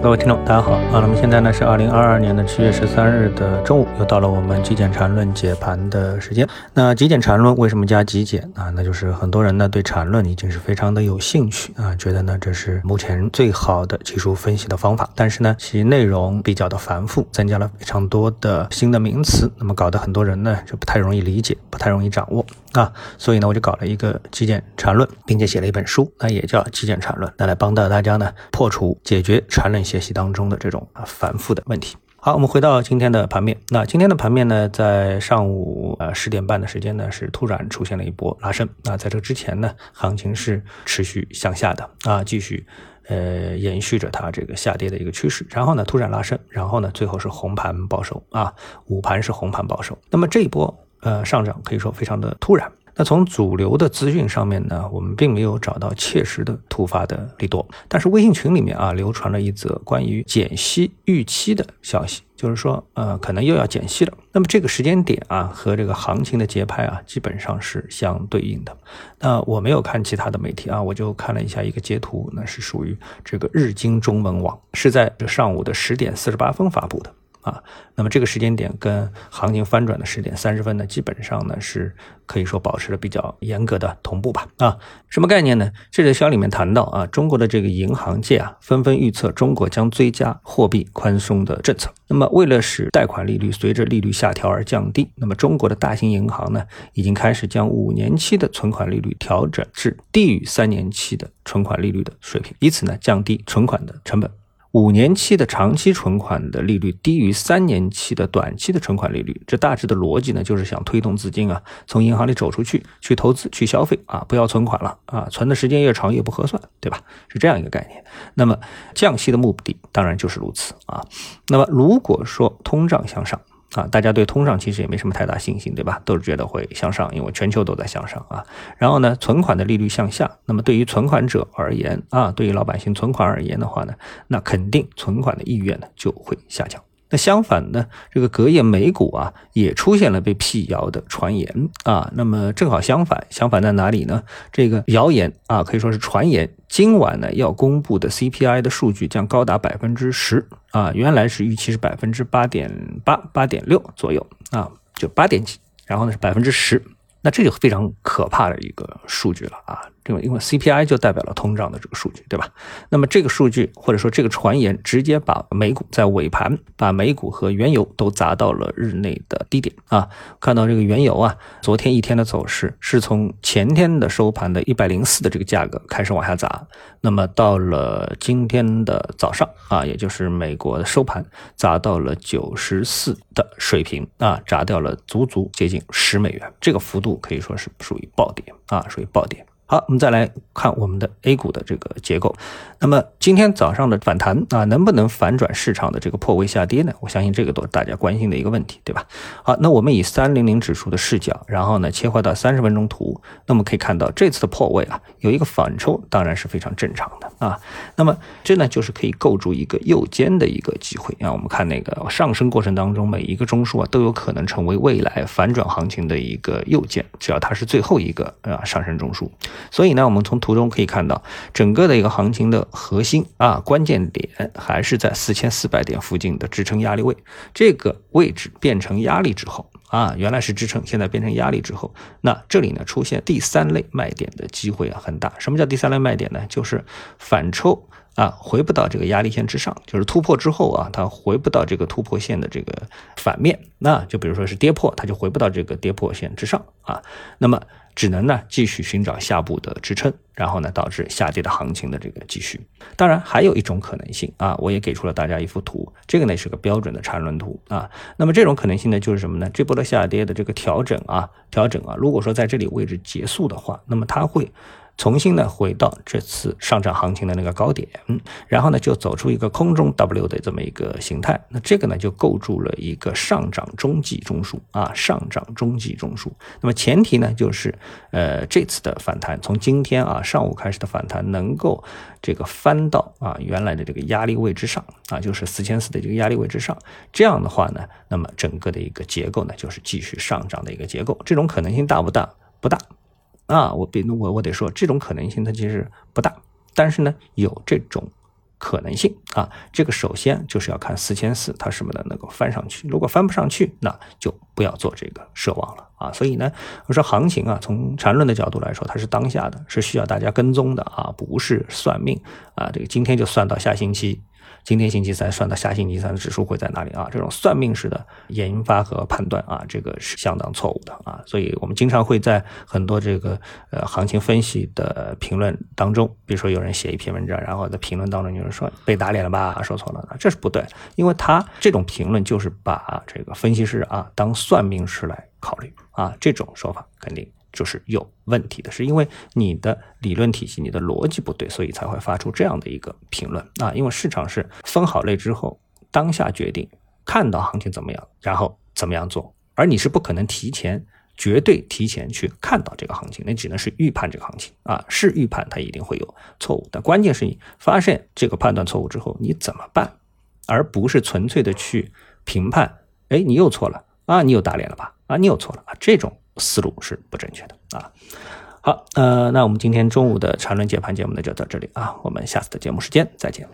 各位听众，大家好啊！那么现在呢是二零二二年的七月十三日的中午，又到了我们极简缠论解盘的时间。那极简缠论为什么加极简啊？那就是很多人呢对缠论已经是非常的有兴趣啊，觉得呢这是目前最好的技术分析的方法。但是呢其内容比较的繁复，增加了非常多的新的名词，那么搞得很多人呢就不太容易理解，不太容易掌握啊。所以呢我就搞了一个极简缠论，并且写了一本书，那也叫极简缠论，那来帮到大家呢破除解决缠论。学习当中的这种啊繁复的问题。好，我们回到今天的盘面。那今天的盘面呢，在上午呃十点半的时间呢，是突然出现了一波拉升。那在这之前呢，行情是持续向下的啊，继续呃延续着它这个下跌的一个趋势。然后呢，突然拉升，然后呢，最后是红盘报收啊，午盘是红盘报收。那么这一波呃上涨可以说非常的突然。那从主流的资讯上面呢，我们并没有找到切实的突发的利多，但是微信群里面啊流传了一则关于减息预期的消息，就是说呃可能又要减息了。那么这个时间点啊和这个行情的节拍啊基本上是相对应的。那我没有看其他的媒体啊，我就看了一下一个截图，那是属于这个日经中文网，是在这上午的十点四十八分发布的。啊，那么这个时间点跟行情翻转的十点三十分呢，基本上呢是可以说保持了比较严格的同步吧。啊，什么概念呢？这则消里面谈到啊，中国的这个银行界啊，纷纷预测中国将追加货币宽松的政策。那么为了使贷款利率随着利率下调而降低，那么中国的大型银行呢，已经开始将五年期的存款利率调整至低于三年期的存款利率的水平，以此呢降低存款的成本。五年期的长期存款的利率低于三年期的短期的存款利率，这大致的逻辑呢，就是想推动资金啊从银行里走出去，去投资、去消费啊，不要存款了啊，存的时间越长越不合算，对吧？是这样一个概念。那么降息的目的当然就是如此啊。那么如果说通胀向上，啊，大家对通胀其实也没什么太大信心，对吧？都是觉得会向上，因为全球都在向上啊。然后呢，存款的利率向下，那么对于存款者而言啊，对于老百姓存款而言的话呢，那肯定存款的意愿呢就会下降。那相反呢，这个隔夜美股啊也出现了被辟谣的传言啊。那么正好相反，相反在哪里呢？这个谣言啊可以说是传言，今晚呢要公布的 CPI 的数据将高达百分之十啊，原来是预期是百分之八点八、八点六左右啊，就八点几，然后呢是百分之十，那这就非常可怕的一个数据了啊。因为因为 CPI 就代表了通胀的这个数据，对吧？那么这个数据或者说这个传言，直接把美股在尾盘把美股和原油都砸到了日内的低点啊！看到这个原油啊，昨天一天的走势是从前天的收盘的一百零四的这个价格开始往下砸，那么到了今天的早上啊，也就是美国的收盘砸到了九十四的水平啊，砸掉了足足接近十美元，这个幅度可以说是属于暴跌啊，属于暴跌。好，我们再来看我们的 A 股的这个结构。那么今天早上的反弹啊，能不能反转市场的这个破位下跌呢？我相信这个都是大家关心的一个问题，对吧？好，那我们以三零零指数的视角，然后呢切换到三十分钟图，那么可以看到这次的破位啊，有一个反抽，当然是非常正常的啊。那么这呢就是可以构筑一个右肩的一个机会啊。我们看那个上升过程当中，每一个中枢啊都有可能成为未来反转行情的一个右肩，只要它是最后一个啊上升中枢。所以呢，我们从图中可以看到，整个的一个行情的核心啊，关键点还是在四千四百点附近的支撑压力位。这个位置变成压力之后啊，原来是支撑，现在变成压力之后，那这里呢出现第三类卖点的机会啊很大。什么叫第三类卖点呢？就是反抽。啊，回不到这个压力线之上，就是突破之后啊，它回不到这个突破线的这个反面，那就比如说是跌破，它就回不到这个跌破线之上啊，那么只能呢继续寻找下部的支撑，然后呢导致下跌的行情的这个继续。当然还有一种可能性啊，我也给出了大家一幅图，这个呢是个标准的缠论图啊，那么这种可能性呢就是什么呢？这波的下跌的这个调整啊，调整啊，如果说在这里位置结束的话，那么它会。重新呢回到这次上涨行情的那个高点，嗯，然后呢就走出一个空中 W 的这么一个形态，那这个呢就构筑了一个上涨中继中枢啊，上涨中继中枢。那么前提呢就是，呃，这次的反弹从今天啊上午开始的反弹能够这个翻到啊原来的这个压力位之上啊，就是四千四的这个压力位之上。这样的话呢，那么整个的一个结构呢就是继续上涨的一个结构，这种可能性大不大？不大。啊，我比我我得说，这种可能性它其实不大，但是呢，有这种可能性啊。这个首先就是要看四千四它什么的能够翻上去，如果翻不上去，那就不要做这个奢望了啊。所以呢，我说行情啊，从缠论的角度来说，它是当下的，是需要大家跟踪的啊，不是算命啊。这个今天就算到下星期。今天星期三算到下星期三的指数会在哪里啊？这种算命式的研发和判断啊，这个是相当错误的啊。所以我们经常会在很多这个呃行情分析的评论当中，比如说有人写一篇文章，然后在评论当中有人说被打脸了吧，说错了，这是不对，因为他这种评论就是把这个分析师啊当算命师来考虑啊，这种说法肯定。就是有问题的，是因为你的理论体系、你的逻辑不对，所以才会发出这样的一个评论啊。因为市场是分好类之后，当下决定看到行情怎么样，然后怎么样做，而你是不可能提前、绝对提前去看到这个行情，那只能是预判这个行情啊。是预判，它一定会有错误，但关键是你发现这个判断错误之后，你怎么办，而不是纯粹的去评判。哎，你又错了啊，你又打脸了吧？啊，你又错了啊，这种。思路是不正确的啊！好，呃，那我们今天中午的缠论解盘节目呢就到这里啊，我们下次的节目时间再见。